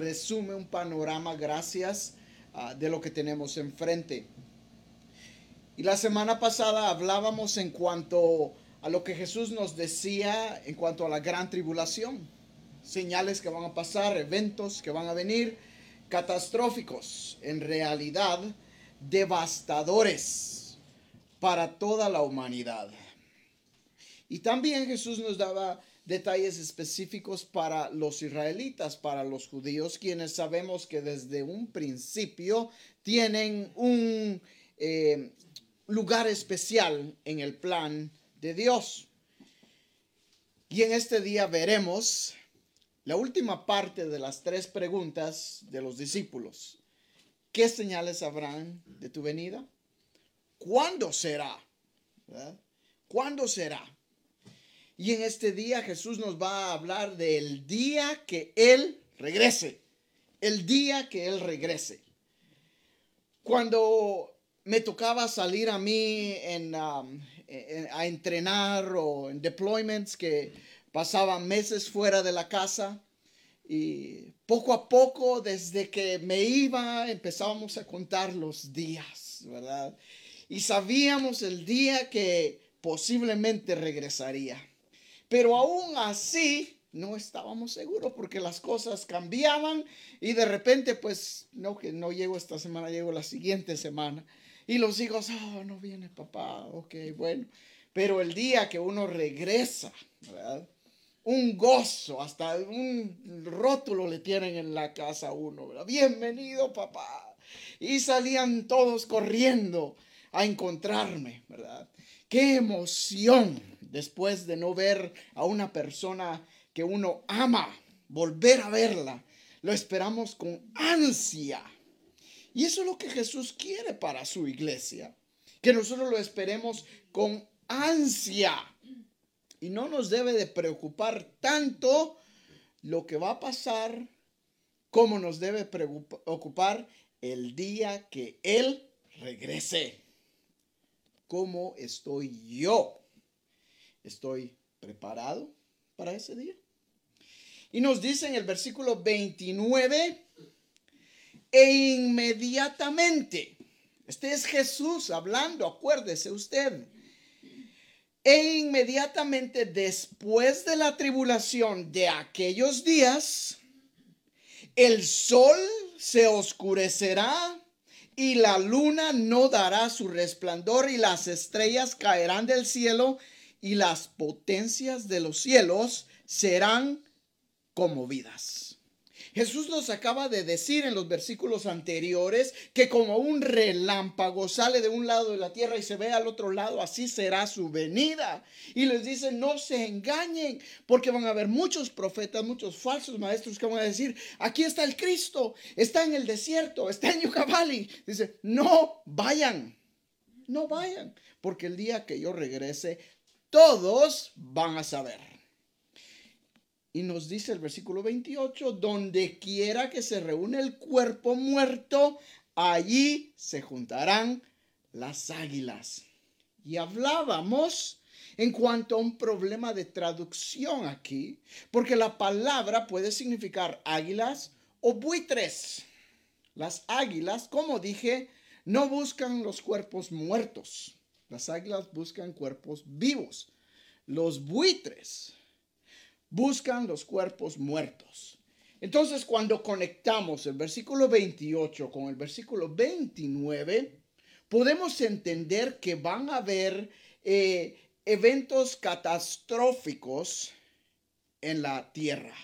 resume un panorama gracias ah, de lo que tenemos enfrente. Y la semana pasada hablábamos en cuanto a lo que Jesús nos decía en cuanto a la gran tribulación. Señales que van a pasar, eventos que van a venir, catastróficos, en realidad devastadores para toda la humanidad. Y también Jesús nos daba detalles específicos para los israelitas, para los judíos, quienes sabemos que desde un principio tienen un eh, lugar especial en el plan de Dios. Y en este día veremos la última parte de las tres preguntas de los discípulos. ¿Qué señales habrán de tu venida? ¿Cuándo será? ¿Cuándo será? Y en este día Jesús nos va a hablar del día que Él regrese. El día que Él regrese. Cuando me tocaba salir a mí um, a entrenar o en deployments que pasaban meses fuera de la casa. Y poco a poco, desde que me iba, empezábamos a contar los días, ¿verdad? Y sabíamos el día que posiblemente regresaría. Pero aún así, no estábamos seguros porque las cosas cambiaban y de repente, pues, no, que no llego esta semana, llego la siguiente semana. Y los hijos, oh, no viene papá, ok, bueno. Pero el día que uno regresa, ¿verdad? Un gozo, hasta un rótulo le tienen en la casa a uno, ¿verdad? Bienvenido papá. Y salían todos corriendo a encontrarme, ¿verdad? Qué emoción después de no ver a una persona que uno ama, volver a verla. Lo esperamos con ansia. Y eso es lo que Jesús quiere para su iglesia. Que nosotros lo esperemos con ansia. Y no nos debe de preocupar tanto lo que va a pasar como nos debe preocupar el día que Él regrese. ¿Cómo estoy yo? ¿Estoy preparado para ese día? Y nos dice en el versículo 29 e inmediatamente, este es Jesús hablando, acuérdese usted, e inmediatamente después de la tribulación de aquellos días, el sol se oscurecerá y la luna no dará su resplandor y las estrellas caerán del cielo y las potencias de los cielos serán conmovidas. Jesús nos acaba de decir en los versículos anteriores que como un relámpago sale de un lado de la tierra y se ve al otro lado, así será su venida. Y les dice, no se engañen, porque van a haber muchos profetas, muchos falsos maestros que van a decir, aquí está el Cristo, está en el desierto, está en Yucca Dice, no vayan, no vayan, porque el día que yo regrese, todos van a saber. Y nos dice el versículo 28, donde quiera que se reúne el cuerpo muerto, allí se juntarán las águilas. Y hablábamos en cuanto a un problema de traducción aquí, porque la palabra puede significar águilas o buitres. Las águilas, como dije, no buscan los cuerpos muertos. Las águilas buscan cuerpos vivos. Los buitres buscan los cuerpos muertos. Entonces, cuando conectamos el versículo 28 con el versículo 29, podemos entender que van a haber eh, eventos catastróficos en la tierra.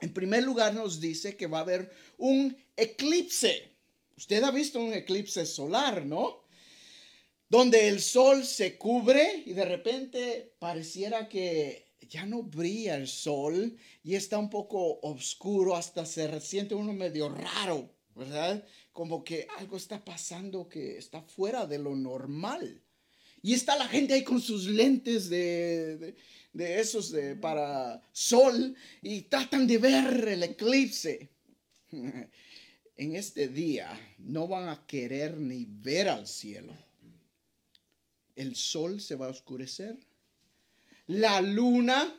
En primer lugar, nos dice que va a haber un eclipse. Usted ha visto un eclipse solar, ¿no? Donde el sol se cubre y de repente pareciera que ya no brilla el sol y está un poco oscuro, hasta se siente uno medio raro, ¿verdad? Como que algo está pasando que está fuera de lo normal. Y está la gente ahí con sus lentes de, de, esos de, para sol y tratan de ver el eclipse. en este día no van a querer ni ver al cielo. El sol se va a oscurecer la luna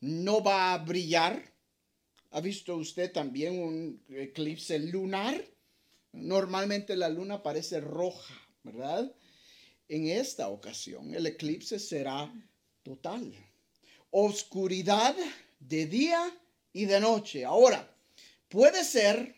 no va a brillar ¿Ha visto usted también un eclipse lunar? Normalmente la luna parece roja, ¿verdad? En esta ocasión el eclipse será total. Oscuridad de día y de noche. Ahora, puede ser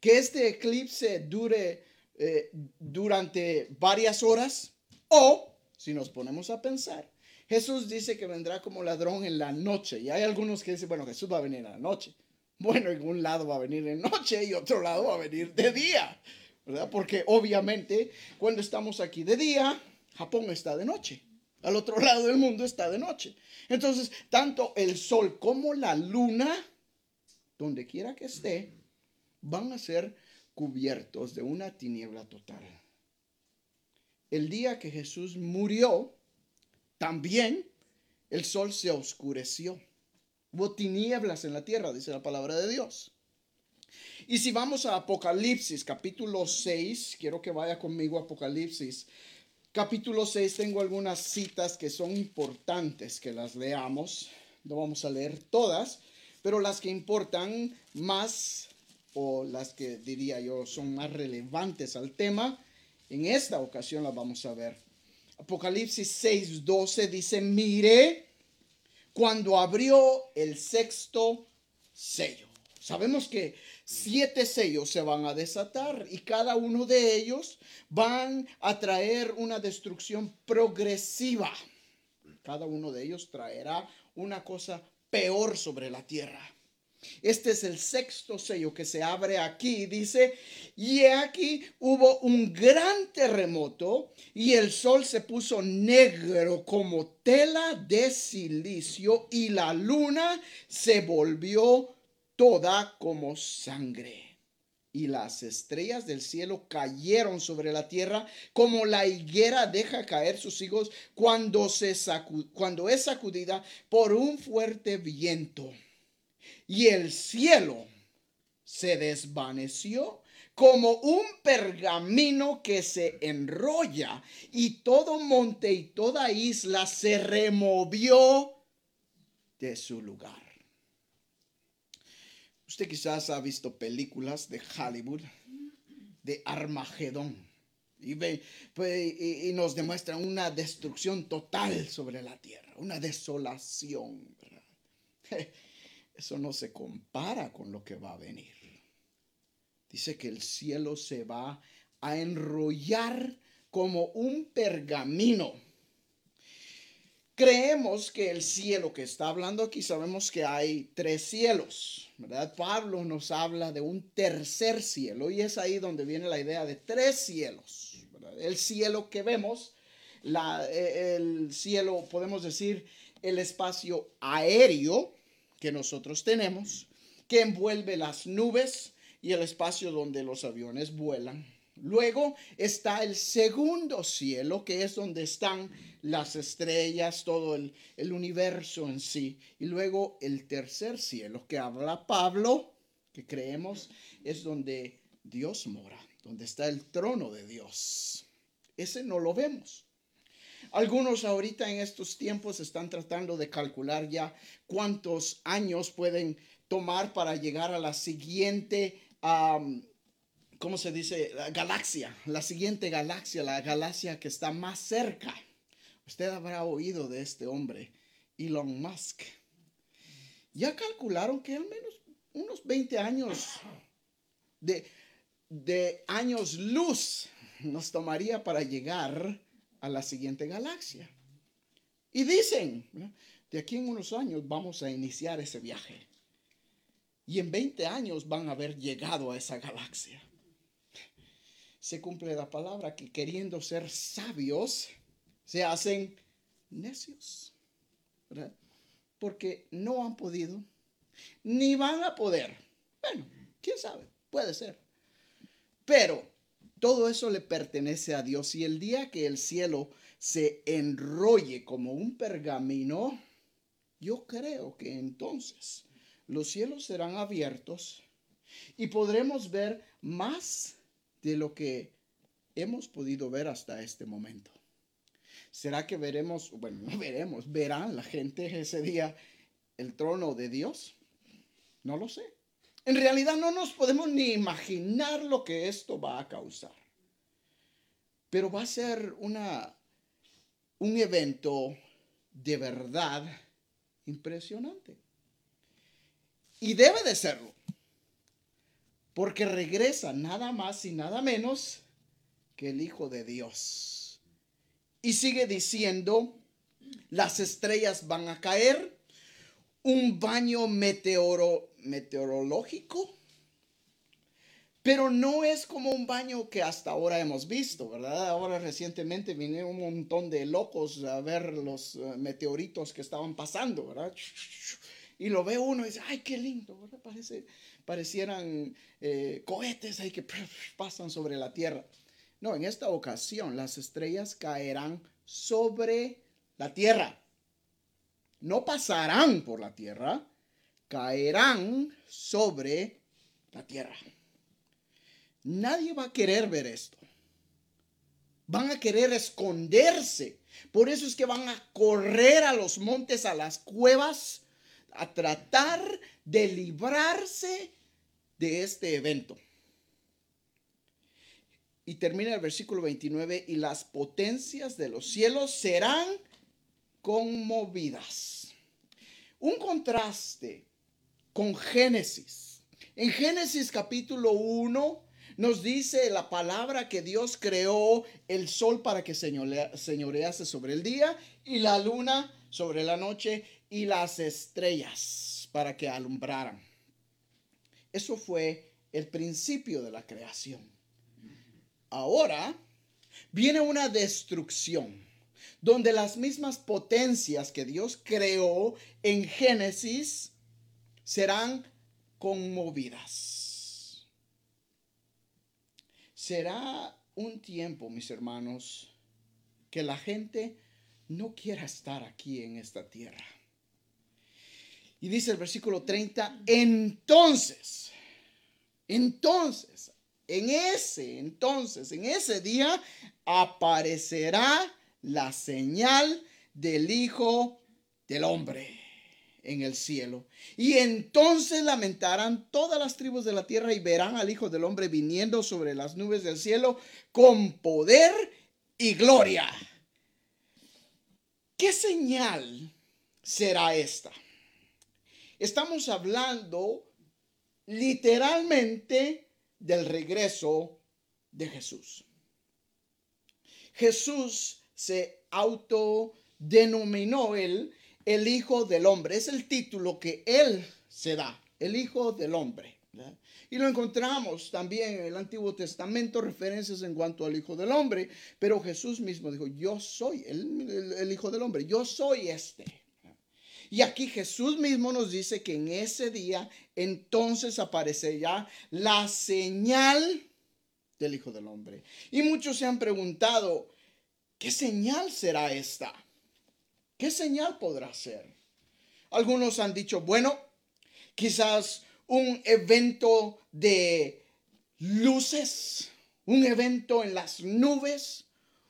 que este eclipse dure eh, durante varias horas o, si nos ponemos a pensar, Jesús dice que vendrá como ladrón en la noche. Y hay algunos que dicen, bueno, Jesús va a venir en la noche. Bueno, en un lado va a venir en noche y otro lado va a venir de día. ¿Verdad? Porque obviamente cuando estamos aquí de día, Japón está de noche. Al otro lado del mundo está de noche. Entonces, tanto el sol como la luna, donde quiera que esté, van a ser cubiertos de una tiniebla total. El día que Jesús murió, también el sol se oscureció. Hubo tinieblas en la tierra, dice la palabra de Dios. Y si vamos a Apocalipsis, capítulo 6, quiero que vaya conmigo a Apocalipsis. Capítulo 6, tengo algunas citas que son importantes que las leamos. No vamos a leer todas, pero las que importan más o las que diría yo son más relevantes al tema, en esta ocasión las vamos a ver. Apocalipsis 6:12 dice, mire cuando abrió el sexto sello. Sabemos que siete sellos se van a desatar y cada uno de ellos van a traer una destrucción progresiva. Cada uno de ellos traerá una cosa peor sobre la tierra. Este es el sexto sello que se abre aquí. Dice, y aquí hubo un gran terremoto y el sol se puso negro como tela de silicio y la luna se volvió toda como sangre. Y las estrellas del cielo cayeron sobre la tierra como la higuera deja caer sus hijos cuando, se cuando es sacudida por un fuerte viento y el cielo se desvaneció como un pergamino que se enrolla y todo monte y toda isla se removió de su lugar. Usted quizás ha visto películas de Hollywood de Armagedón y, ve, pues, y, nos demuestran una destrucción total sobre la tierra, una desolación. Eso no se compara con lo que va a venir. Dice que el cielo se va a enrollar como un pergamino. Creemos que el cielo que está hablando aquí, sabemos que hay tres cielos, ¿verdad? Pablo nos habla de un tercer cielo y es ahí donde viene la idea de tres cielos. El cielo que vemos, eh, el cielo, podemos decir, el espacio aéreo, que nosotros tenemos, que envuelve las nubes y el espacio donde los aviones vuelan. Luego está el segundo cielo, que es donde están las estrellas, todo el, el, universo en sí. Y luego el tercer cielo, que habla Pablo, que creemos es donde Dios mora, donde está el trono de Dios. Ese no lo vemos. Algunos ahorita en estos tiempos están tratando de calcular ya cuántos años pueden tomar para llegar a la siguiente, ¿cómo se dice? galaxia, la siguiente galaxia, la galaxia que está más cerca. Usted habrá oído de este hombre, Elon Musk. Ya calcularon que al menos unos 20 años de, de años luz nos tomaría para llegar a la siguiente galaxia. Y dicen, de aquí en unos años vamos a iniciar ese viaje. Y en 20 años van a haber llegado a esa galaxia. Se cumple la palabra que queriendo ser sabios, se hacen necios. Porque no han podido, ni van a poder. Bueno, quién sabe, puede ser. Pero todo eso le pertenece a Dios y el día que el cielo se enrolle como un pergamino, yo creo que entonces los cielos serán abiertos y podremos ver más de lo que hemos podido ver hasta este momento. ¿Será que veremos, bueno, no veremos, verán la gente ese día el trono de Dios? No lo sé. En realidad no nos podemos ni imaginar lo que esto va a causar. Pero va a ser una, un evento de verdad impresionante. Y debe de serlo. Porque regresa nada más y nada menos que el Hijo de Dios. Y sigue diciendo, las estrellas van a caer, un baño meteoro, meteorológico, pero no es como un baño que hasta ahora hemos visto, ¿verdad? Ahora recientemente vinieron un montón de locos a ver los eh, meteoritos que estaban pasando, ¿verdad? Y lo ve uno y dice, ay, qué lindo, ¿verdad? Parecieran eh, cohetes ahí que pasan sobre la Tierra. No, en esta ocasión las estrellas caerán sobre la Tierra. No pasarán por la Tierra, caerán sobre la Tierra. Nadie va a querer ver esto. Van a querer esconderse. Por eso es que van a correr a los montes, a las cuevas, a tratar de librarse de este evento. Y termina el versículo 29, y las potencias de los cielos serán conmovidas. Un contraste con Génesis. En Génesis capítulo 1 nos dice la palabra que Dios creó el sol para que señorease sobre el día y la luna sobre la noche y las estrellas para que alumbraran. Eso fue el principio de la creación. Ahora viene una destrucción donde las mismas potencias que Dios creó en Génesis serán conmovidas será un tiempo, mis hermanos, que la gente no quiera estar aquí en esta tierra. Y dice el versículo 30, entonces, entonces, en ese, entonces, en ese día aparecerá la señal del Hijo del Hombre en el cielo. Y entonces lamentarán todas las tribus de la tierra y verán al Hijo del Hombre viniendo sobre las nubes del cielo con poder y gloria. ¿Qué señal será esta? Estamos hablando literalmente del regreso de Jesús. Jesús se autodenominó él el Hijo del Hombre. Es el título que Él se da, el Hijo del Hombre. Y lo encontramos también en el Antiguo Testamento, referencias en cuanto al Hijo del Hombre, pero Jesús mismo dijo, yo soy el, Hijo del Hombre, yo soy este. Y aquí Jesús mismo nos dice que en ese día entonces aparecerá la señal del Hijo del Hombre. Y muchos se han preguntado, ¿qué señal será esta? ¿Qué señal podrá ser? Algunos han dicho, bueno, quizás un evento de luces, un evento en las nubes,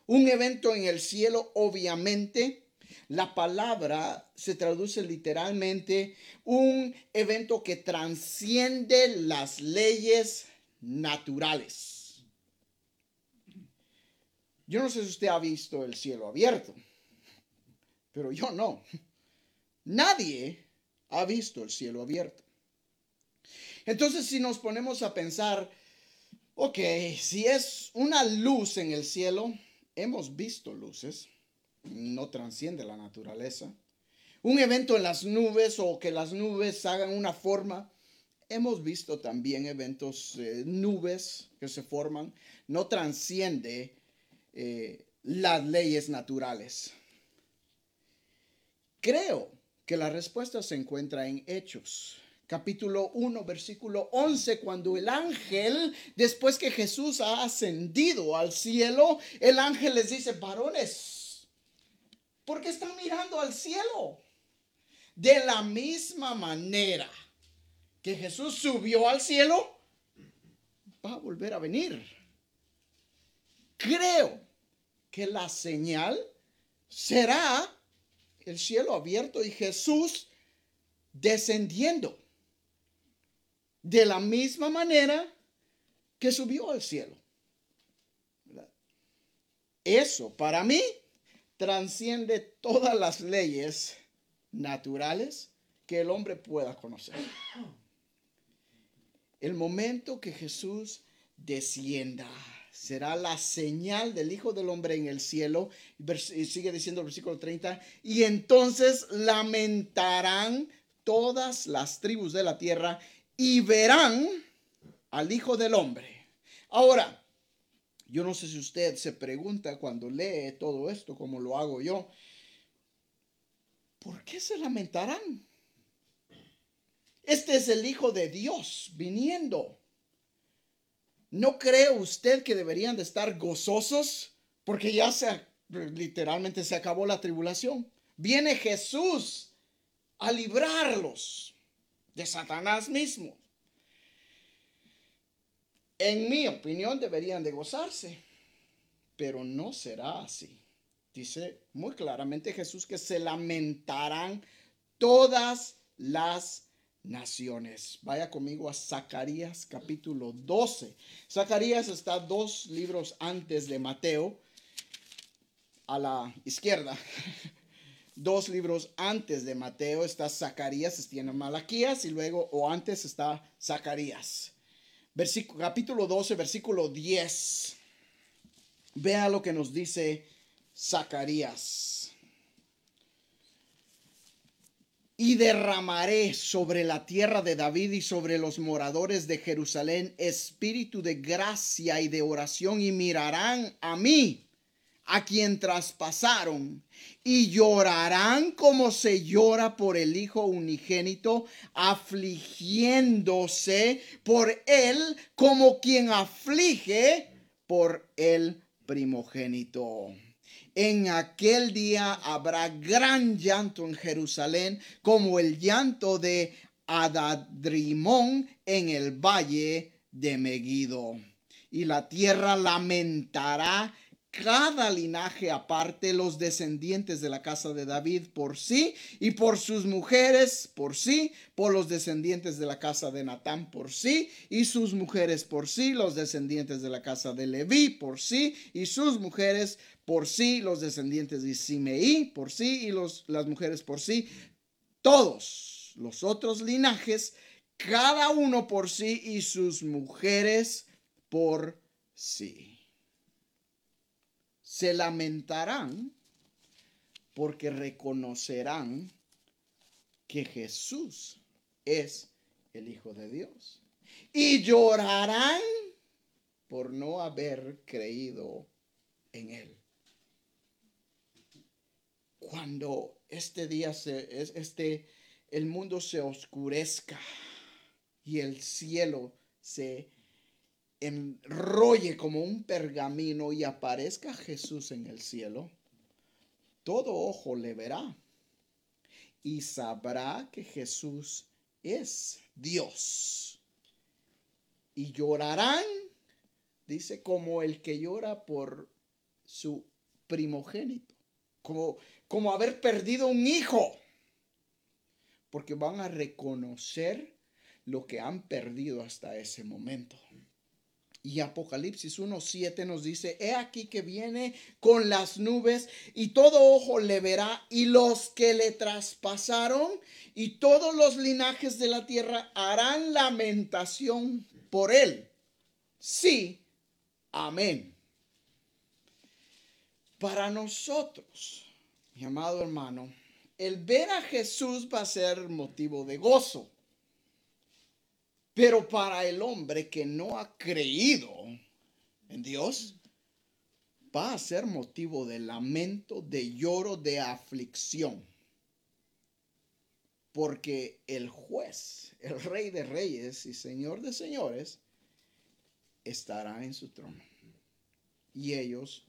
un evento en el cielo, obviamente. La palabra se traduce literalmente un evento que transciende las leyes naturales. Yo no sé si usted ha visto el cielo abierto pero yo no. Nadie ha visto el cielo abierto. Entonces, si nos ponemos a pensar, ok, si es una luz en el cielo, hemos visto luces, no transciende la naturaleza. Un evento en las nubes o que las nubes hagan una forma, hemos visto también eventos, eh, nubes que se forman, no transciende eh, las leyes naturales. Creo que la respuesta se encuentra en Hechos. Capítulo 1, versículo 11, cuando el ángel, después que Jesús ha ascendido al cielo, el ángel les dice, varones, ¿por qué están mirando al cielo? De la misma manera que Jesús subió al cielo, va a volver a venir. Creo que la señal será el cielo abierto y Jesús descendiendo. de la misma manera que subió al cielo. Eso para mí transciende todas las leyes naturales que el hombre pueda conocer. El momento que Jesús descienda será la señal del Hijo del Hombre en el cielo. Y sigue diciendo el versículo 30, y entonces lamentarán todas las tribus de la tierra y verán al Hijo del Hombre. Ahora, yo no sé si usted se pregunta cuando lee todo esto, como lo hago yo, ¿por qué se lamentarán? Este es el Hijo de Dios viniendo. ¿No cree usted que deberían de estar gozosos? Porque ya se, literalmente se acabó la tribulación. Viene Jesús a librarlos de Satanás mismo. En mi opinión deberían de gozarse, pero no será así. Dice muy claramente Jesús que se lamentarán todas las naciones. Vaya conmigo a Zacarías capítulo 12. Zacarías está dos libros antes de Mateo, a la izquierda. Dos libros antes de Mateo está Zacarías, tiene Malaquías y luego o antes está Zacarías. Capítulo 12, versículo 10. Vea lo que nos dice Zacarías. Y derramaré sobre la tierra de David y sobre los moradores de Jerusalén espíritu de gracia y de oración y mirarán a mí a quien traspasaron y llorarán como se llora por el Hijo unigénito, afligiéndose por él como quien aflige por el primogénito. En aquel día habrá gran llanto en Jerusalén, como el llanto de Adadrimón en el valle de Megido. Y la tierra lamentará cada linaje aparte, los descendientes de la casa de David por sí y por sus mujeres por sí, por los descendientes de la casa de Natán por sí y sus mujeres por sí, los descendientes de la casa de Leví por sí y sus mujeres por sí, los descendientes de Simeí por sí y los, las mujeres por sí, todos los otros linajes, cada uno por sí y sus mujeres por sí se lamentarán porque reconocerán que Jesús es el Hijo de Dios. Y llorarán por no haber creído en Él. Cuando este día se, este, el mundo se oscurezca y el cielo se enrolle como un pergamino y aparezca Jesús en el cielo, todo ojo le verá y sabrá que Jesús es Dios. Y llorarán, dice, como el que llora por su primogénito, como, como haber perdido un hijo, porque van a reconocer lo que han perdido hasta ese momento. Y Apocalipsis 1.7 nos dice, he aquí que viene con las nubes y todo ojo le verá y los que le traspasaron y todos los linajes de la tierra harán lamentación por él. Sí, amén. Para nosotros, mi amado hermano, el ver a Jesús va a ser motivo de gozo. Pero para el hombre que no ha creído en Dios, va a ser motivo de lamento, de lloro, de aflicción. Porque el juez, el rey de reyes y señor de señores, estará en su trono. Y ellos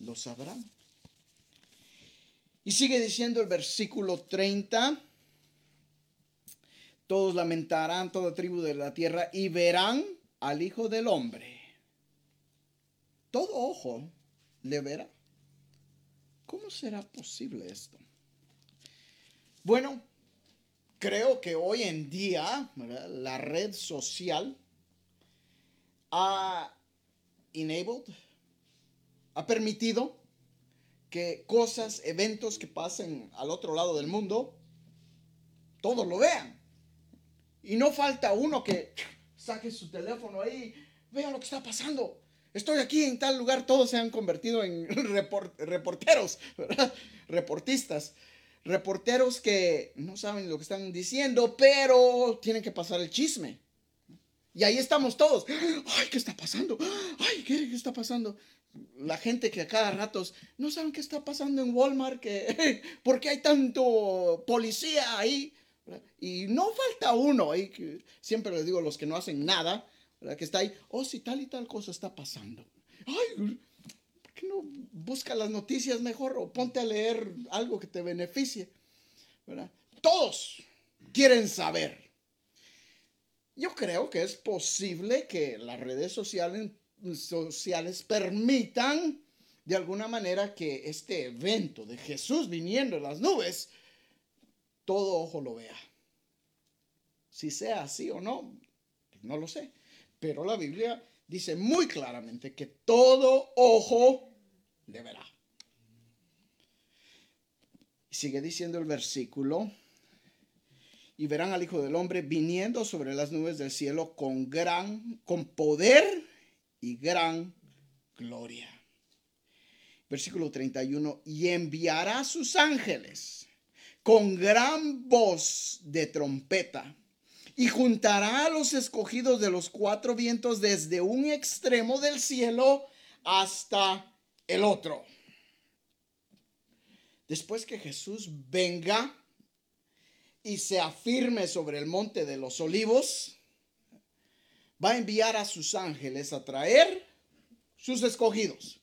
lo sabrán. Y sigue diciendo el versículo 30 todos lamentarán toda tribu de la tierra y verán al Hijo del Hombre. Todo ojo le verá. ¿Cómo será posible esto? Bueno, creo que hoy en día la red social ha enabled, ha permitido que cosas, eventos que pasen al otro lado del mundo, todos lo vean. Y no falta uno que saque su teléfono ahí, vea lo que está pasando. Estoy aquí en tal lugar, todos se han convertido en reporteros, reportistas. Reporteros que no saben lo que están diciendo, pero tienen que pasar el chisme. Y ahí estamos todos. Ay, ¿qué está pasando? Ay, ¿qué, está pasando? La gente que a cada rato no saben qué está pasando en Walmart, que, ¿por qué hay tanto policía ahí? Y no falta uno ahí, siempre les digo los que no hacen nada, que está ahí, oh, si tal y tal cosa está pasando. Ay, ¿por qué no busca las noticias mejor o ponte a leer algo que te beneficie? Todos quieren saber. Yo creo que es posible que las redes sociales, sociales permitan de alguna manera que este evento de Jesús viniendo en las nubes, todo ojo lo vea. Si sea así o no, pues no lo sé. Pero la Biblia dice muy claramente que todo ojo le verá. Sigue diciendo el versículo y verán al Hijo del Hombre viniendo sobre las nubes del cielo con gran, con poder y gran gloria. Versículo 31, y enviará sus ángeles con gran voz de trompeta y juntará a los escogidos de los cuatro vientos desde un extremo del cielo hasta el otro. Después que Jesús venga y se afirme sobre el monte de los olivos, va a enviar a sus ángeles a traer sus escogidos.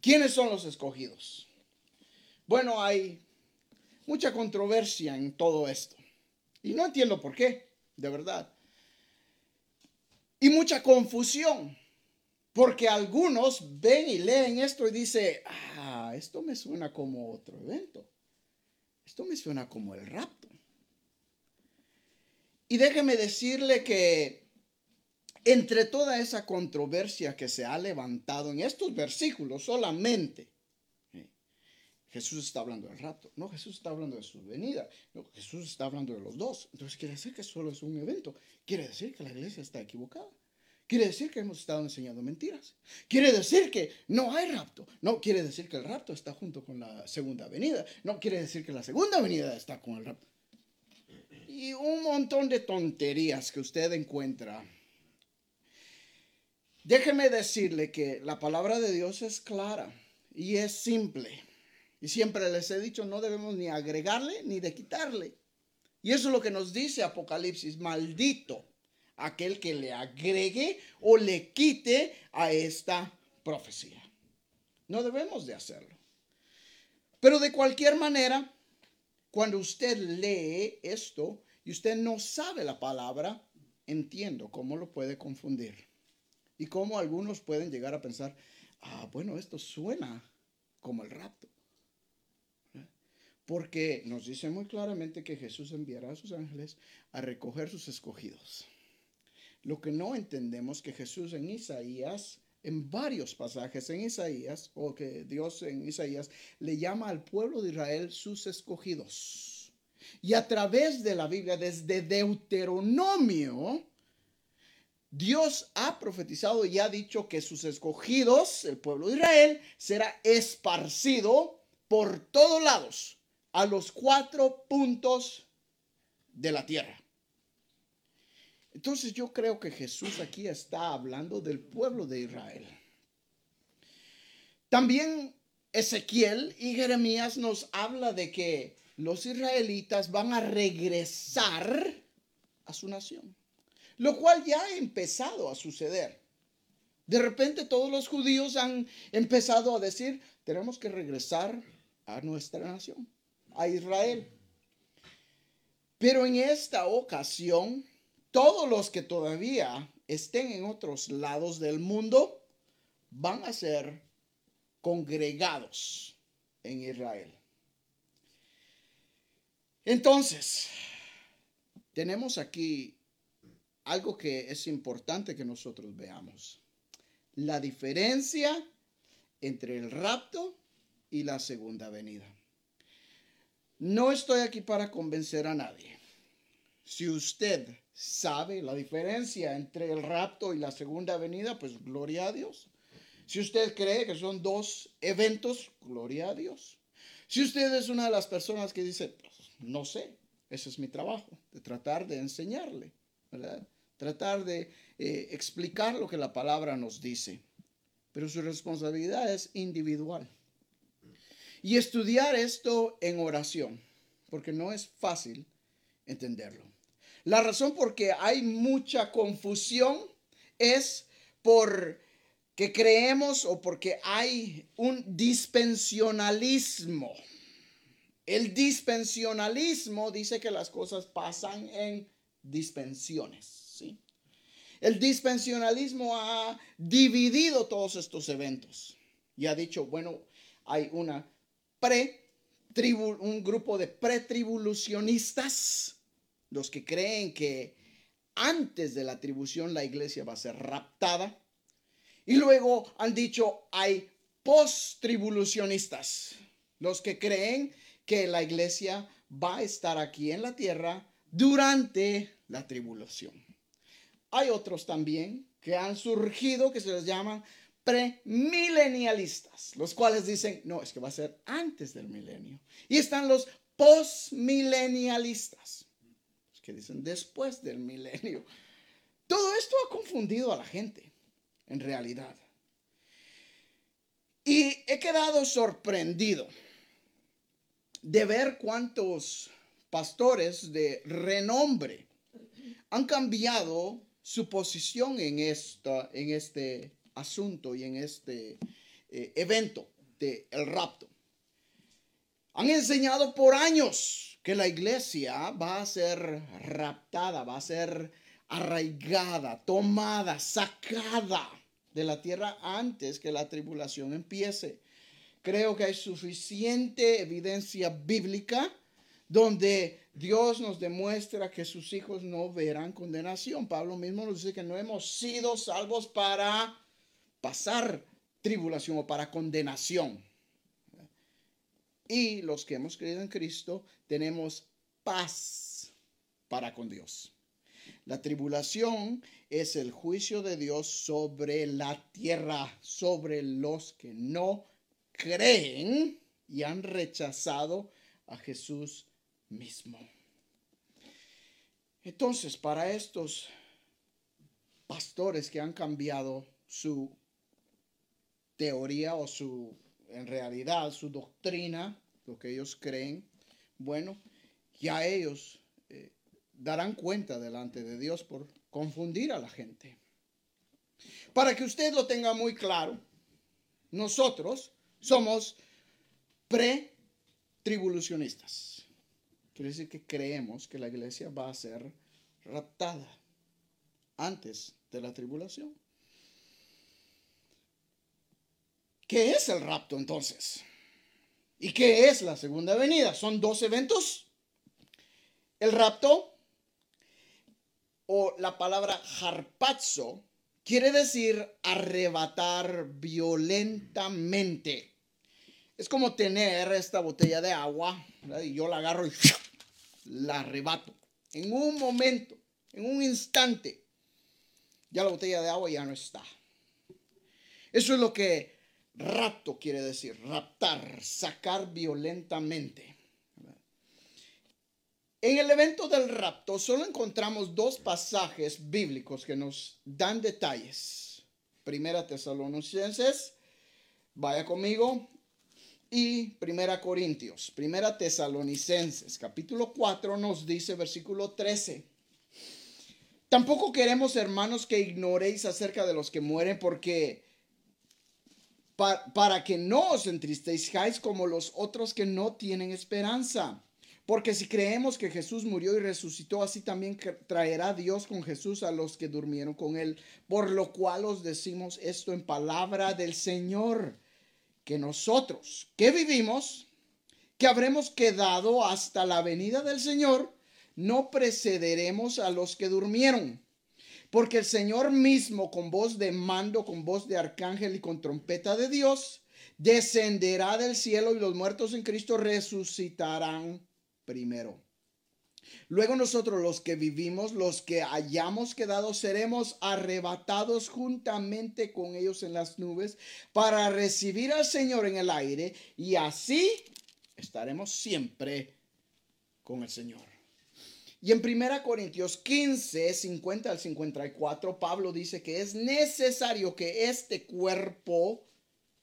¿Quiénes son los escogidos? Bueno, hay mucha controversia en todo esto. Y no entiendo por qué, de verdad. Y mucha confusión. Porque algunos ven y leen esto y dicen, ah, esto me suena como otro evento. Esto me suena como el rapto. Y déjeme decirle que entre toda esa controversia que se ha levantado en estos versículos solamente, Jesús está hablando del rapto, no, Jesús está hablando de su venida, no, Jesús está hablando de los dos. Entonces quiere decir que solo es un evento, quiere decir que la iglesia está equivocada. Quiere decir que hemos estado enseñando mentiras. Quiere decir que no hay rapto. No quiere decir que el rapto está junto con la segunda venida. No quiere decir que la segunda venida está con el rapto y un montón de tonterías que usted encuentra. Déjeme decirle que la palabra de Dios es clara y es simple. Y siempre les he dicho, no debemos ni agregarle ni de quitarle. Y eso es lo que nos dice Apocalipsis, maldito aquel que le agregue o le quite a esta profecía. No debemos de hacerlo. Pero de cualquier manera, cuando usted lee esto y usted no sabe la palabra, entiendo cómo lo puede confundir. Y cómo algunos pueden llegar a pensar, ah, bueno, esto suena como el rapto. Porque nos dice muy claramente que Jesús enviará a sus ángeles a recoger sus escogidos. Lo que no entendemos que Jesús en Isaías en varios pasajes en Isaías, o que Dios en Isaías le llama al pueblo de Israel sus escogidos. Y a través de la Biblia, desde Deuteronomio, Dios ha profetizado y ha dicho que sus escogidos, el pueblo de Israel, será esparcido por todos lados, a los cuatro puntos de la tierra. Entonces yo creo que Jesús aquí está hablando del pueblo de Israel. También Ezequiel y Jeremías nos habla de que los israelitas van a regresar a su nación, lo cual ya ha empezado a suceder. De repente todos los judíos han empezado a decir, tenemos que regresar a nuestra nación, a Israel. Pero en esta ocasión, todos los que todavía estén en otros lados del mundo van a ser congregados en Israel. Entonces, tenemos aquí algo que es importante que nosotros veamos. La diferencia entre el rapto y la segunda venida. No estoy aquí para convencer a nadie. Si usted sabe la diferencia entre el rapto y la segunda venida, pues gloria a Dios. Si usted cree que son dos eventos, gloria a Dios. Si usted es una de las personas que dice, pues, no sé, ese es mi trabajo, de tratar de enseñarle, ¿verdad? Tratar de eh, explicar lo que la palabra nos dice. Pero su responsabilidad es individual. Y estudiar esto en oración, porque no es fácil entenderlo. La razón por que hay mucha confusión es por que creemos o porque hay un dispensionalismo. El dispensionalismo dice que las cosas pasan en dispensiones. El dispensionalismo ha dividido todos estos eventos y ha dicho, bueno, hay una un grupo de pretribulacionistas, los que creen que antes de la atribución la iglesia va a ser raptada. Y luego han dicho hay post-tribulacionistas, los que creen que la iglesia va a estar aquí en la tierra durante la tribulación. Hay otros también que han surgido que se les llaman premilenialistas, los cuales dicen, no, es que va a ser antes del milenio. Y están los postmilenialistas, los que dicen después del milenio. Todo esto ha confundido a la gente, en realidad. Y he quedado sorprendido de ver cuántos pastores de renombre han cambiado su posición en, esta, en este asunto y en este eh, evento del el rapto. Han enseñado por años que la iglesia va a ser raptada, va a ser arraigada, tomada, sacada de la tierra antes que la tribulación empiece. Creo que hay suficiente evidencia bíblica donde Dios nos demuestra que sus hijos no verán condenación. Pablo mismo nos dice que no hemos sido salvos para pasar tribulación o para condenación. Y los que hemos creído en Cristo tenemos paz para con Dios. La tribulación es el juicio de Dios sobre la tierra, sobre los que no creen y han rechazado a Jesús mismo. Entonces, para estos pastores que han cambiado su teoría o su, en realidad, su doctrina, lo que ellos creen, bueno, ya ellos eh, darán cuenta delante de Dios por confundir a la gente. Para que usted lo tenga muy claro, nosotros somos pre-tribulacionistas. Quiere decir que creemos que la iglesia va a ser raptada antes de la tribulación. ¿Qué es el rapto entonces? ¿Y qué es la segunda venida? Son dos eventos. El rapto o la palabra harpazo quiere decir arrebatar violentamente. Es como tener esta botella de agua y yo la agarro y la arrebato. En un momento, en un instante, ya la botella de agua ya no está. Eso es lo que Rapto quiere decir raptar, sacar violentamente. En el evento del rapto solo encontramos dos pasajes bíblicos que nos dan detalles. Primera Tesalonicenses, vaya conmigo, y Primera Corintios. Primera Tesalonicenses, capítulo 4 nos dice versículo 13. Tampoco queremos, hermanos, que ignoréis acerca de los que mueren porque para que no os entristezcáis como los otros que no tienen esperanza. Porque si creemos que Jesús murió y resucitó, así también traerá Dios con Jesús a los que durmieron con él. Por lo cual os decimos esto en palabra del Señor, que nosotros que vivimos, que habremos quedado hasta la venida del Señor, no precederemos a los que durmieron. Porque el Señor mismo, con voz de mando, con voz de arcángel y con trompeta de Dios, descenderá del cielo y los muertos en Cristo resucitarán primero. Luego nosotros los que vivimos, los que hayamos quedado, seremos arrebatados juntamente con ellos en las nubes para recibir al Señor en el aire y así estaremos siempre con el Señor. Y en 1 Corintios 15, 50 al 54, Pablo dice que es necesario que este cuerpo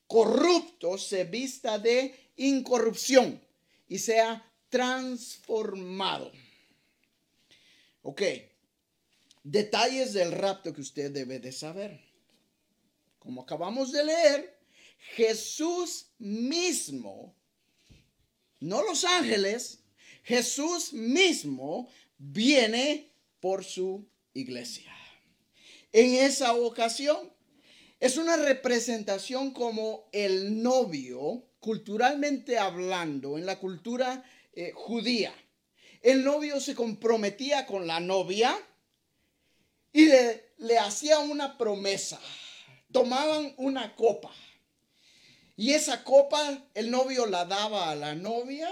corrupto se vista de incorrupción y sea transformado. Ok, detalles del rapto que usted debe de saber. Como acabamos de leer, Jesús mismo, no los ángeles, Jesús mismo viene por su iglesia. En esa ocasión, es una representación como el novio, culturalmente hablando, en la cultura eh, judía. El novio se comprometía con la novia y le, hacía una promesa. Tomaban una copa. Y esa copa el novio la daba a la novia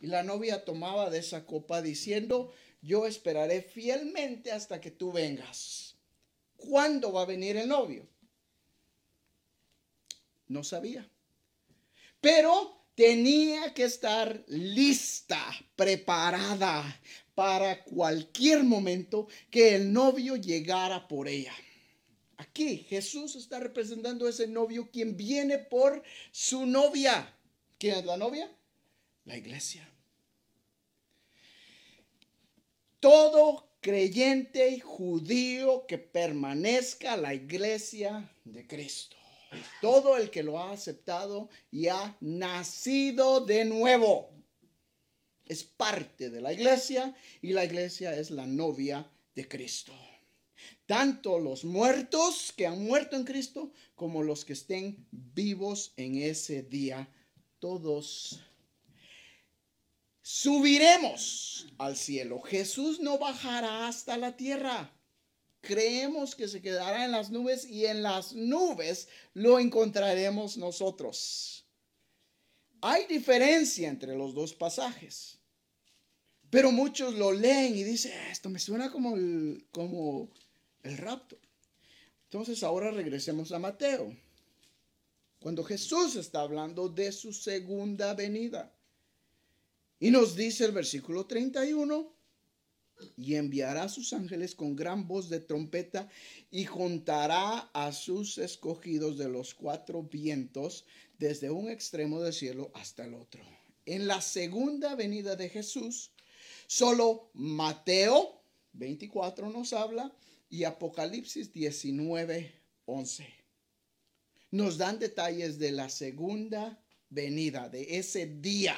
y la novia tomaba de esa copa diciendo, yo esperaré fielmente hasta que tú vengas. ¿Cuándo va a venir el novio? No sabía. Pero tenía que estar lista, preparada para cualquier momento que el novio llegara por ella. Aquí Jesús está representando a ese novio quien viene por su novia. ¿Quién es la novia? La iglesia. Todo creyente judío que permanezca la iglesia de Cristo. Todo el que lo ha aceptado y ha nacido de nuevo es parte de la iglesia y la iglesia es la novia de Cristo. Tanto los muertos que han muerto en Cristo como los que estén vivos en ese día, todos subiremos al cielo. Jesús no bajará hasta la tierra creemos que se quedará en las nubes y en las nubes lo encontraremos nosotros. Hay diferencia entre los dos pasajes, pero muchos lo leen y dicen, ah, esto me suena como el, como el rapto. Entonces ahora regresemos a Mateo, cuando Jesús está hablando de su segunda venida. Y nos dice el versículo 31, y enviará a sus ángeles con gran voz de trompeta y juntará a sus escogidos de los cuatro vientos desde un extremo del cielo hasta el otro. En la segunda venida de Jesús, solo Mateo 24 nos habla y Apocalipsis 19, 11. Nos dan detalles de la segunda venida, de ese día.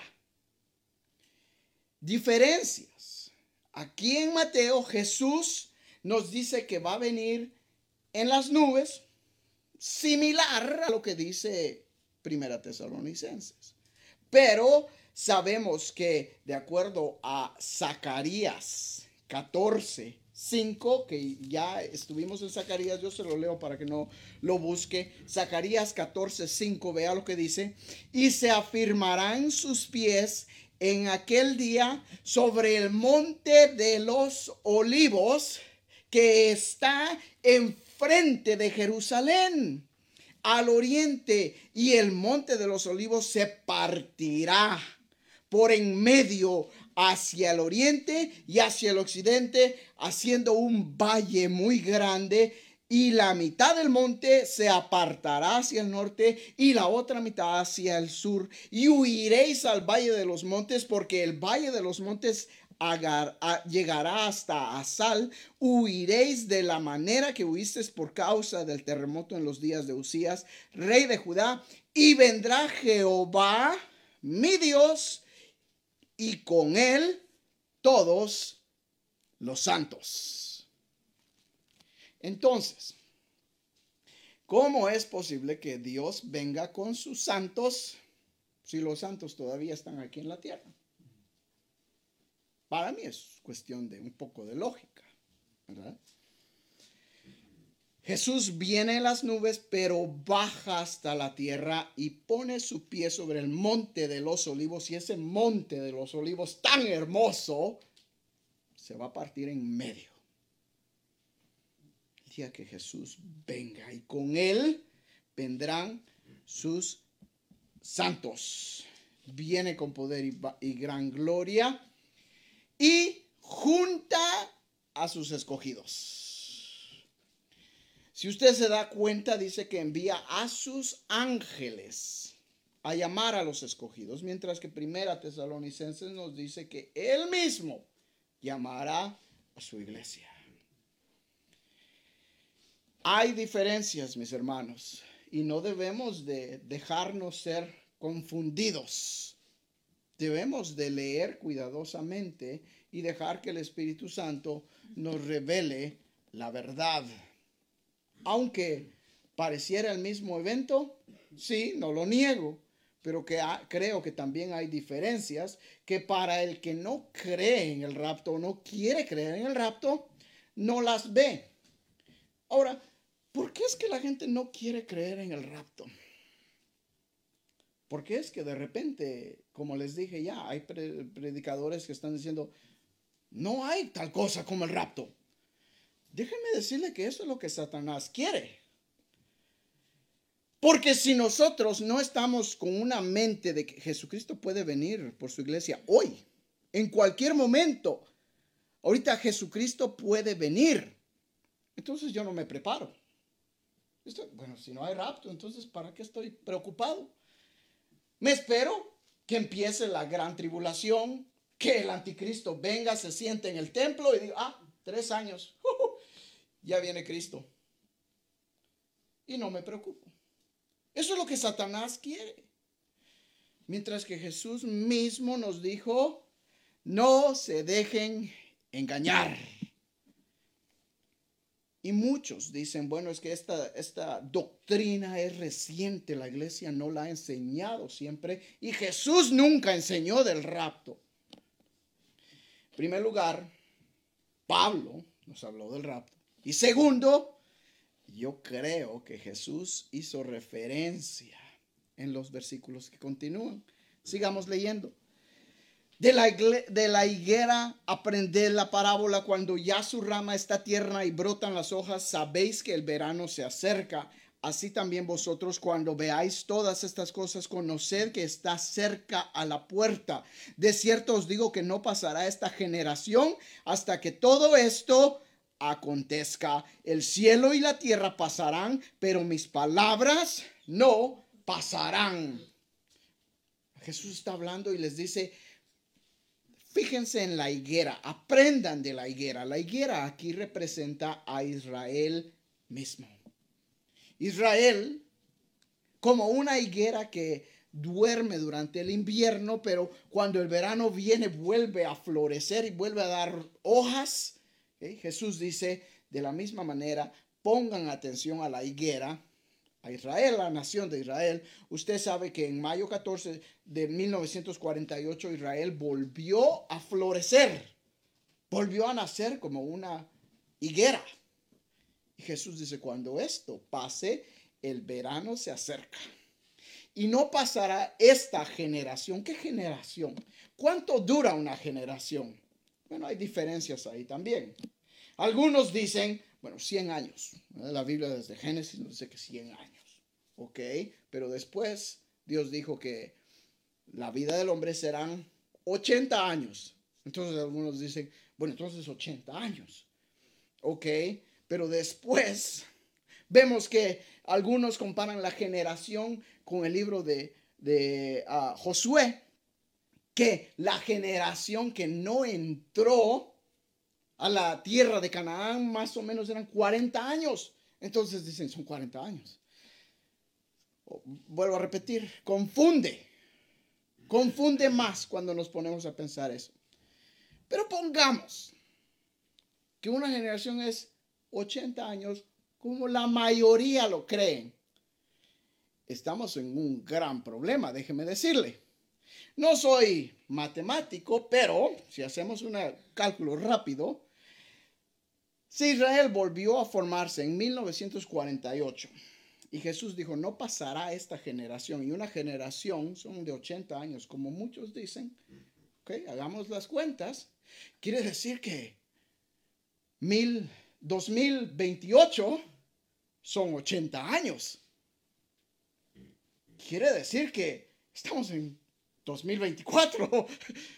Diferencias Aquí en Mateo Jesús nos dice que va a venir en las nubes, similar a lo que dice Primera Tesalonicenses. Pero sabemos que de acuerdo a Zacarías 14, 5, que ya estuvimos en Zacarías, yo se lo leo para que no lo busque. Zacarías 14, 5, vea lo que dice. Y se afirmarán sus pies en aquel día sobre el monte de los olivos que está enfrente de Jerusalén. Al oriente y el monte de los olivos se partirá por en medio hacia el oriente y hacia el occidente, haciendo un valle muy grande y la mitad del monte se apartará hacia el norte y la otra mitad hacia el sur. Y huiréis al valle de los montes, porque el valle de los montes llegará hasta Asal. Huiréis de la manera que huisteis por causa del terremoto en los días de Usías, rey de Judá. Y vendrá Jehová, mi Dios, y con él todos los santos. Entonces, ¿cómo es posible que Dios venga con sus santos si los santos todavía están aquí en la tierra? Para mí es cuestión de un poco de lógica. Jesús viene en las nubes, pero baja hasta la tierra y pone su pie sobre el monte de los olivos. Y ese monte de los olivos tan hermoso se va a partir en medio. Que Jesús venga y con él vendrán sus santos. Viene con poder y, y gran gloria y junta a sus escogidos. Si usted se da cuenta, dice que envía a sus ángeles a llamar a los escogidos, mientras que Primera Tesalonicenses nos dice que él mismo llamará a su iglesia. Hay diferencias, mis hermanos, y no debemos de dejarnos ser confundidos. Debemos de leer cuidadosamente y dejar que el Espíritu Santo nos revele la verdad aunque pareciera el mismo evento, sí, no lo niego, pero que creo que también hay diferencias que para el que no cree en el rapto o no quiere creer en el rapto, no las ve. Ahora, ¿por qué es que la gente no quiere creer en el rapto? Porque es que de repente, como les dije ya, hay predicadores que están diciendo, no hay tal cosa como el rapto. Déjenme decirle que eso es lo que Satanás quiere. Porque si nosotros no estamos con una mente de que Jesucristo puede venir por su iglesia hoy, en cualquier momento, ahorita Jesucristo puede venir, entonces yo no me preparo. Bueno, si no hay rapto, entonces ¿para qué estoy preocupado? Me espero que empiece la gran tribulación, que el anticristo venga, se siente en el templo y diga, ah, tres años ya viene Cristo. Y no me preocupo. Eso es lo que Satanás quiere. Mientras que Jesús mismo nos dijo, no se dejen engañar. Y muchos dicen, bueno, es que esta, esta doctrina es reciente, la iglesia no la ha enseñado siempre y Jesús nunca enseñó del rapto. En primer lugar, Pablo nos habló del rapto. Y segundo, yo creo que Jesús hizo referencia en los versículos que continúan. Sigamos leyendo. De la, de la, higuera aprended la parábola cuando ya su rama está tierna y brotan las hojas, sabéis que el verano se acerca. Así también vosotros cuando veáis todas estas cosas, conoced que está cerca a la puerta. De cierto os digo que no pasará esta generación hasta que todo esto acontezca. El cielo y la tierra pasarán, pero mis palabras no pasarán. Jesús está hablando y les dice, fíjense en la higuera, aprendan de la higuera. La higuera aquí representa a Israel mismo. Israel como una higuera que duerme durante el invierno, pero cuando el verano viene vuelve a florecer y vuelve a dar hojas Jesús dice, de la misma manera, pongan atención a la higuera, a Israel, la nación de Israel. Usted sabe que en mayo 14 de 1948 Israel volvió a florecer, volvió a nacer como una higuera. Y Jesús dice, cuando esto pase, el verano se acerca. Y no pasará esta generación. ¿Qué generación? ¿Cuánto dura una generación? Bueno, hay diferencias ahí también. Algunos dicen, bueno, 100 años. La Biblia desde Génesis nos dice que 100 años. ¿Ok? Pero después Dios dijo que la vida del hombre serán 80 años. Entonces algunos dicen, bueno, entonces 80 años. ¿Ok? Pero después vemos que algunos comparan la generación con el libro de, de ah, Josué, que la generación que no entró a la tierra de Canaán más o menos eran 40 años. Entonces dicen, son 40 años. Vuelvo a repetir, confunde. Confunde más cuando nos ponemos a pensar eso. Pero pongamos que una generación es 80 años como la mayoría lo creen. Estamos en un gran problema, déjeme decirle. No soy matemático, pero si hacemos un cálculo rápido, si Israel volvió a formarse en 1948 y Jesús dijo, no pasará esta generación, y una generación son de 80 años, como muchos dicen, ok, hagamos las cuentas, quiere decir que mil, 2028 son 80 años. Quiere decir que estamos en 2024.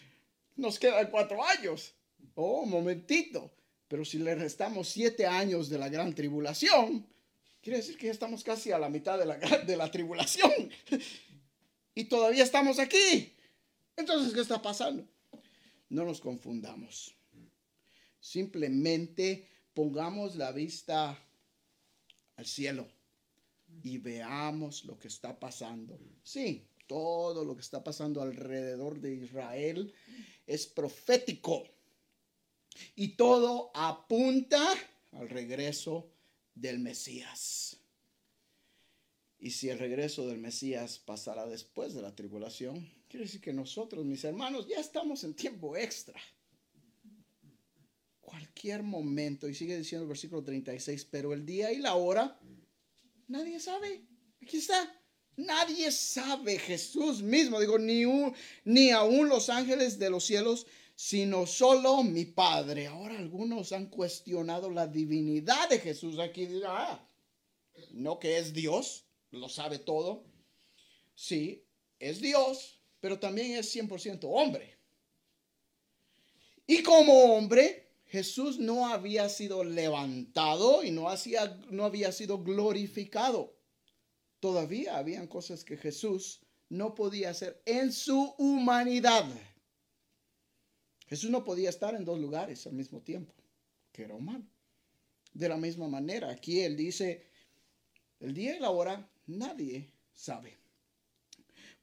Nos quedan cuatro años. Oh, momentito. Pero si le restamos siete años de la gran tribulación, quiere decir que ya estamos casi a la mitad de la, de la tribulación. Y todavía estamos aquí. Entonces, ¿qué está pasando? No nos confundamos. Simplemente pongamos la vista al cielo y veamos lo que está pasando. Sí, todo lo que está pasando alrededor de Israel es profético. Y todo apunta al regreso del Mesías. Y si el regreso del Mesías pasará después de la tribulación, quiere decir que nosotros, mis hermanos, ya estamos en tiempo extra. Cualquier momento, y sigue diciendo el versículo 36, pero el día y la hora, nadie sabe. Aquí está. Nadie sabe, Jesús mismo, digo, ni, ni aún los ángeles de los cielos, sino solo mi Padre. Ahora algunos han cuestionado la divinidad de Jesús. Aquí ah, no que es Dios, lo sabe todo. Sí, es Dios, pero también es 100% hombre. Y como hombre, Jesús no había sido levantado y no, hacía, no había sido glorificado todavía habían cosas que Jesús no podía hacer en su humanidad. Jesús no podía estar en dos lugares al mismo tiempo, que era humano. De la misma manera, aquí él dice, el día y la hora nadie sabe.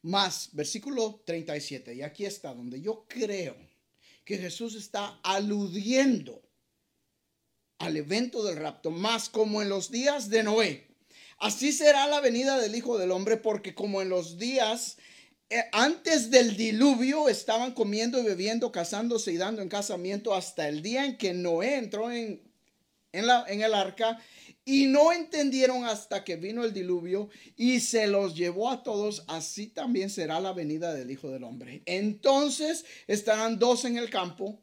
Más, versículo 37, y aquí está donde yo creo que Jesús está aludiendo al evento del rapto, más como en los días de Noé. Así será la venida del Hijo del Hombre, porque como en los días antes del diluvio estaban comiendo y bebiendo, casándose y dando en casamiento hasta el día en que Noé entró en, en, la, en el arca y no entendieron hasta que vino el diluvio y se los llevó a todos, así también será la venida del Hijo del Hombre. Entonces estarán dos en el campo,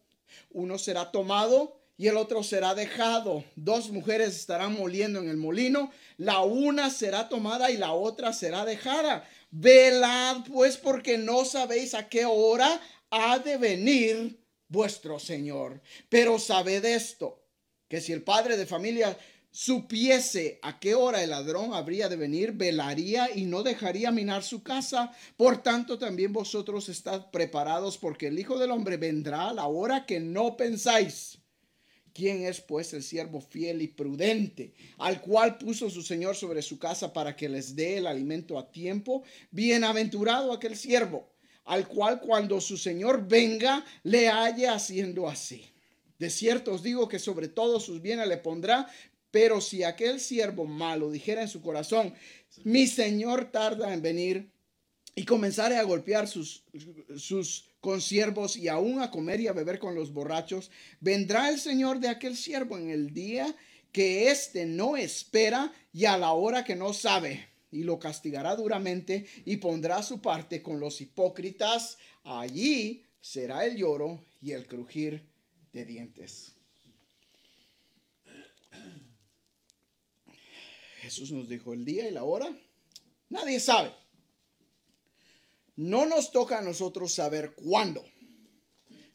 uno será tomado y el otro será dejado. Dos mujeres estarán moliendo en el molino, la una será tomada y la otra será dejada. Velad pues porque no sabéis a qué hora ha de venir vuestro Señor. Pero sabed esto, que si el padre de familia supiese a qué hora el ladrón habría de venir, velaría y no dejaría minar su casa. Por tanto, también vosotros estad preparados, porque el Hijo del Hombre vendrá a la hora que no pensáis. ¿Quién es pues el siervo fiel y prudente, al cual puso su Señor sobre su casa para que les dé el alimento a tiempo? Bienaventurado aquel siervo, al cual cuando su Señor venga le halle haciendo así. De cierto os digo que sobre todos sus bienes le pondrá, pero si aquel siervo malo dijera en su corazón, mi Señor tarda en venir, y comenzare a golpear sus, sus siervos y aún a comer y a beber con los borrachos, vendrá el Señor de aquel siervo en el día que éste no espera y a la hora que no sabe, y lo castigará duramente y pondrá su parte con los hipócritas. Allí será el lloro y el crujir de dientes. Jesús nos dijo el día y la hora. Nadie sabe. No nos toca a nosotros saber cuándo.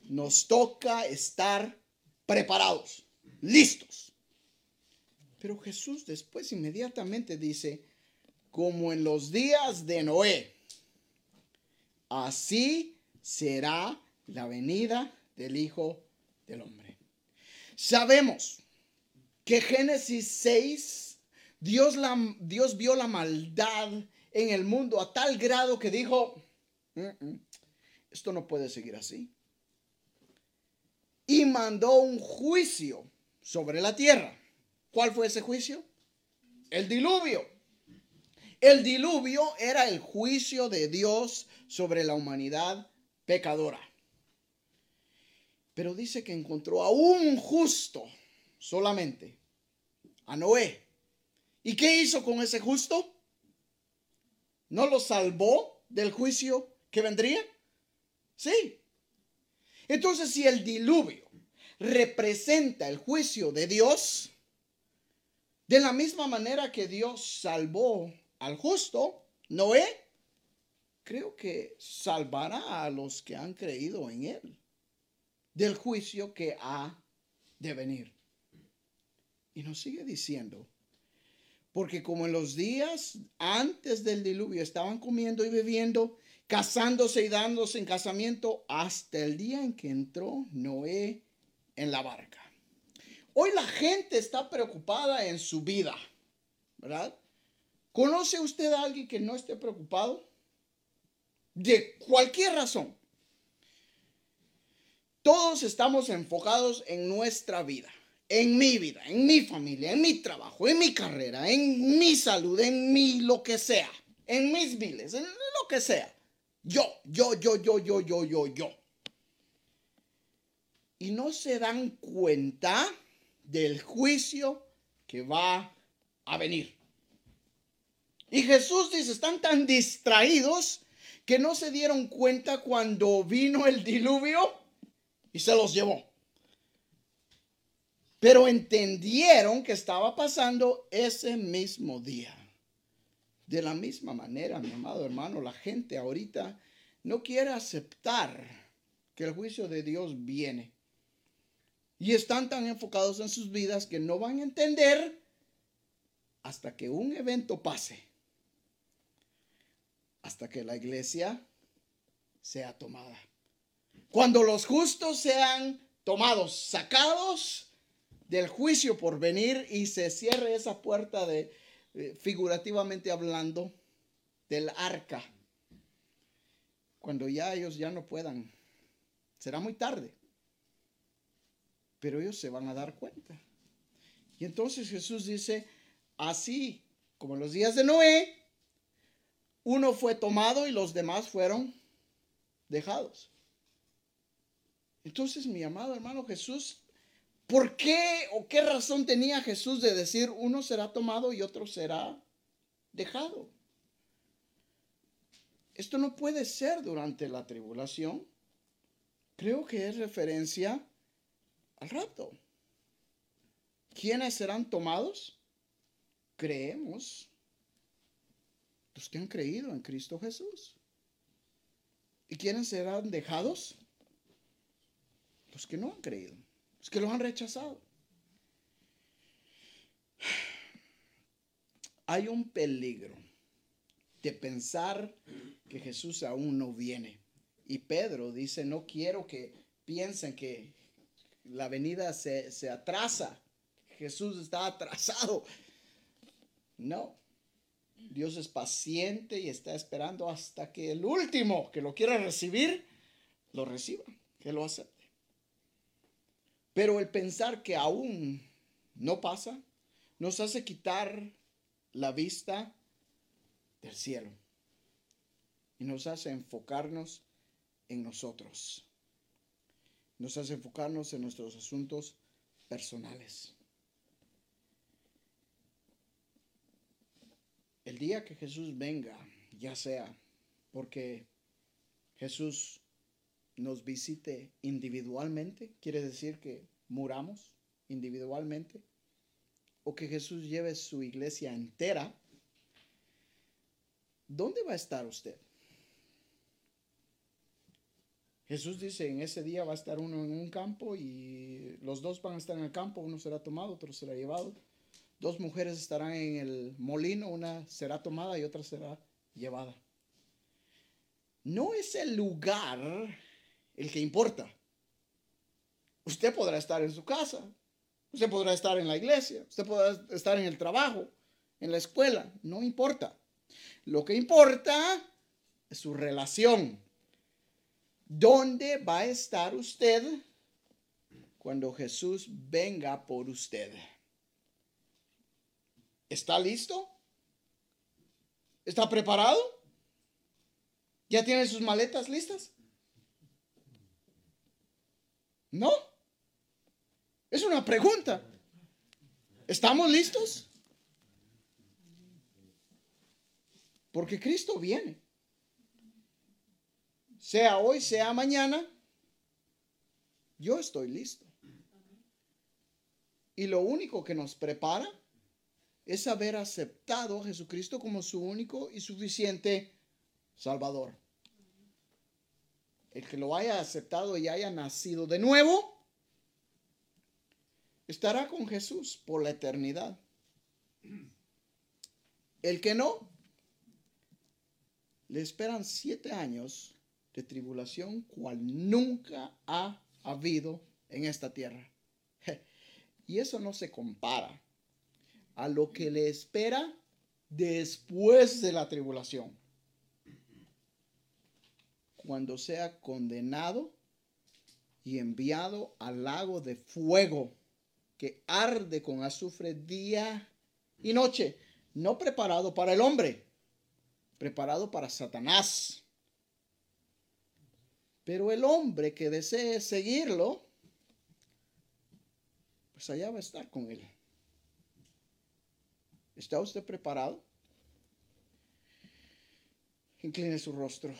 Nos toca estar preparados, listos. Pero Jesús después inmediatamente dice, como en los días de Noé, así será la venida del Hijo del Hombre. Sabemos que Génesis 6, Dios, la, Dios vio la maldad en el mundo a tal grado que dijo, esto no puede seguir así. Y mandó un juicio sobre la tierra. ¿Cuál fue ese juicio? El diluvio. El diluvio era el juicio de Dios sobre la humanidad pecadora. Pero dice que encontró a un justo solamente, a Noé. ¿Y qué hizo con ese justo? ¿No lo salvó del juicio que vendría? Sí. Entonces, si el diluvio representa el juicio de Dios, de la misma manera que Dios salvó al justo, Noé, creo que salvará a los que han creído en él del juicio que ha de venir. Y nos sigue diciendo, porque como en los días antes del diluvio estaban comiendo y bebiendo, casándose y dándose en casamiento hasta el día en que entró Noé en la barca. Hoy la gente está preocupada en su vida, ¿verdad? ¿Conoce usted a alguien que no esté preocupado? De cualquier razón. Todos estamos enfocados en nuestra vida, en mi vida, en mi familia, en mi trabajo, en mi carrera, en mi salud, en mi lo que sea, en mis miles, en lo que sea. Yo, yo, yo, yo, yo, yo, yo, yo. Y no se dan cuenta del juicio que va a venir. Y Jesús dice, están tan distraídos que no se dieron cuenta cuando vino el diluvio y se los llevó. Pero entendieron que estaba pasando ese mismo día. De la misma manera, mi amado hermano, la gente ahorita no quiere aceptar que el juicio de Dios viene. Y están tan enfocados en sus vidas que no van a entender hasta que un evento pase. Hasta que la iglesia sea tomada. Cuando los justos sean tomados, sacados del juicio por venir y se cierre esa puerta de, figurativamente hablando, del arca. Cuando ya ellos ya no puedan. Será muy tarde. Pero ellos se van a dar cuenta. Y entonces Jesús dice, así como en los días de Noé, uno fue tomado y los demás fueron dejados. Entonces, mi amado hermano Jesús, ¿por qué o qué razón tenía Jesús de decir uno será tomado y otro será dejado? Esto no puede ser durante la tribulación. Creo que es referencia al rapto. ¿Quiénes serán tomados? Creemos los que han creído en Cristo Jesús. ¿Y quiénes serán dejados? Los que no han creído, los que los han rechazado. Hay un peligro de pensar que Jesús aún no viene. Y Pedro dice, no quiero que piensen que la venida se, se atrasa. Jesús está atrasado. No. Dios es paciente y está esperando hasta que el último que lo quiera recibir, lo reciba, que lo acepte. Pero el pensar que aún no pasa nos hace quitar la vista del cielo y nos hace enfocarnos en nosotros. Nos hace enfocarnos en nuestros asuntos personales. El día que Jesús venga, ya sea porque Jesús nos visite individualmente, quiere decir que muramos individualmente, o que Jesús lleve su iglesia entera, ¿dónde va a estar usted? Jesús dice, en ese día va a estar uno en un campo y los dos van a estar en el campo, uno será tomado, otro será llevado. Dos mujeres estarán en el molino, una será tomada y otra será llevada. No es el lugar el que importa. Usted podrá estar en su casa, usted podrá estar en la iglesia, usted podrá estar en el trabajo, en la escuela, no importa. Lo que importa es su relación. ¿Dónde va a estar usted cuando Jesús venga por usted? ¿Está listo? ¿Está preparado? ¿Ya tiene sus maletas listas? No. Es una pregunta. ¿Estamos listos? Porque Cristo viene. Sea hoy, sea mañana, yo estoy listo. Y lo único que nos prepara es haber aceptado a Jesucristo como su único y suficiente Salvador. El que lo haya aceptado y haya nacido de nuevo, estará con Jesús por la eternidad. El que no, le esperan siete años de tribulación cual nunca ha habido en esta tierra. Y eso no se compara a lo que le espera después de la tribulación. Cuando sea condenado y enviado al lago de fuego que arde con azufre día y noche, no preparado para el hombre, preparado para Satanás. Pero el hombre que desee seguirlo, pues allá va a estar con él. ¿Está usted preparado? Incline su rostro.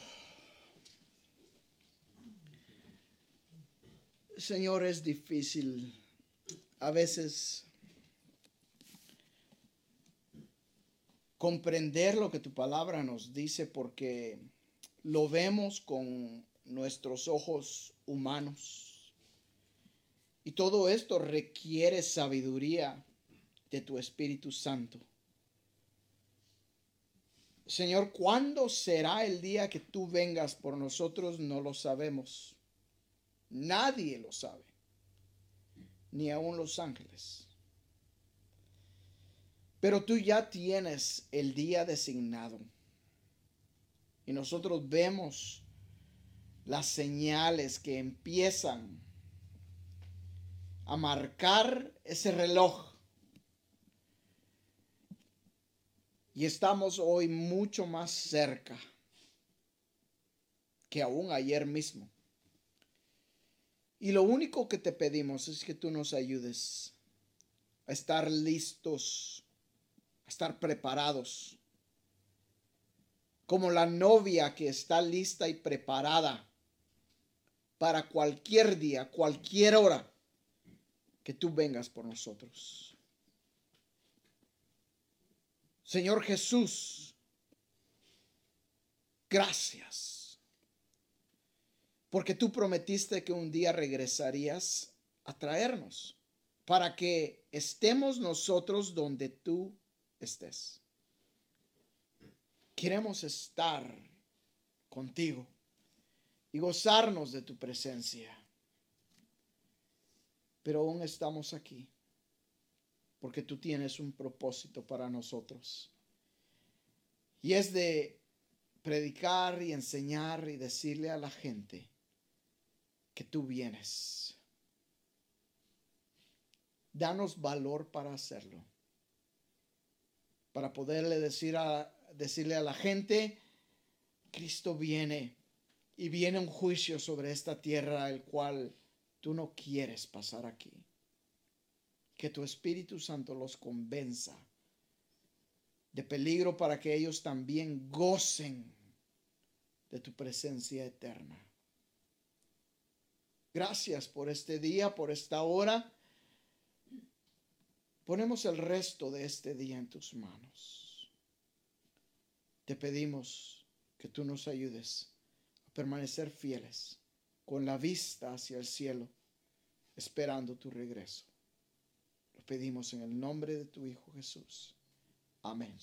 Señor, es difícil a veces comprender lo que tu palabra nos dice porque lo vemos con nuestros ojos humanos. Y todo esto requiere sabiduría de tu Espíritu Santo. Señor, ¿cuándo será el día que tú vengas por nosotros? No lo sabemos. Nadie lo sabe, ni aun los ángeles. Pero tú ya tienes el día designado. Y nosotros vemos las señales que empiezan a marcar ese reloj. Y estamos hoy mucho más cerca que aún ayer mismo. Y lo único que te pedimos es que tú nos ayudes a estar listos, a estar preparados, como la novia que está lista y preparada para cualquier día, cualquier hora que tú vengas por nosotros. Señor Jesús, gracias, porque tú prometiste que un día regresarías a traernos para que estemos nosotros donde tú estés. Queremos estar contigo y gozarnos de tu presencia. Pero aún estamos aquí porque tú tienes un propósito para nosotros. Y es de predicar y enseñar y decirle a la gente que tú vienes. Danos valor para hacerlo. Para poderle decir a, decirle a la gente, Cristo viene y viene un juicio sobre esta tierra el cual tú no quieres pasar aquí. Que tu Espíritu Santo los convenza de peligro para que ellos también gocen de tu presencia eterna. Gracias por este día, por esta hora. Ponemos el resto de este día en tus manos. Te pedimos que tú nos ayudes permanecer fieles, con la vista hacia el cielo, esperando tu regreso. Lo pedimos en el nombre de tu Hijo Jesús. Amén.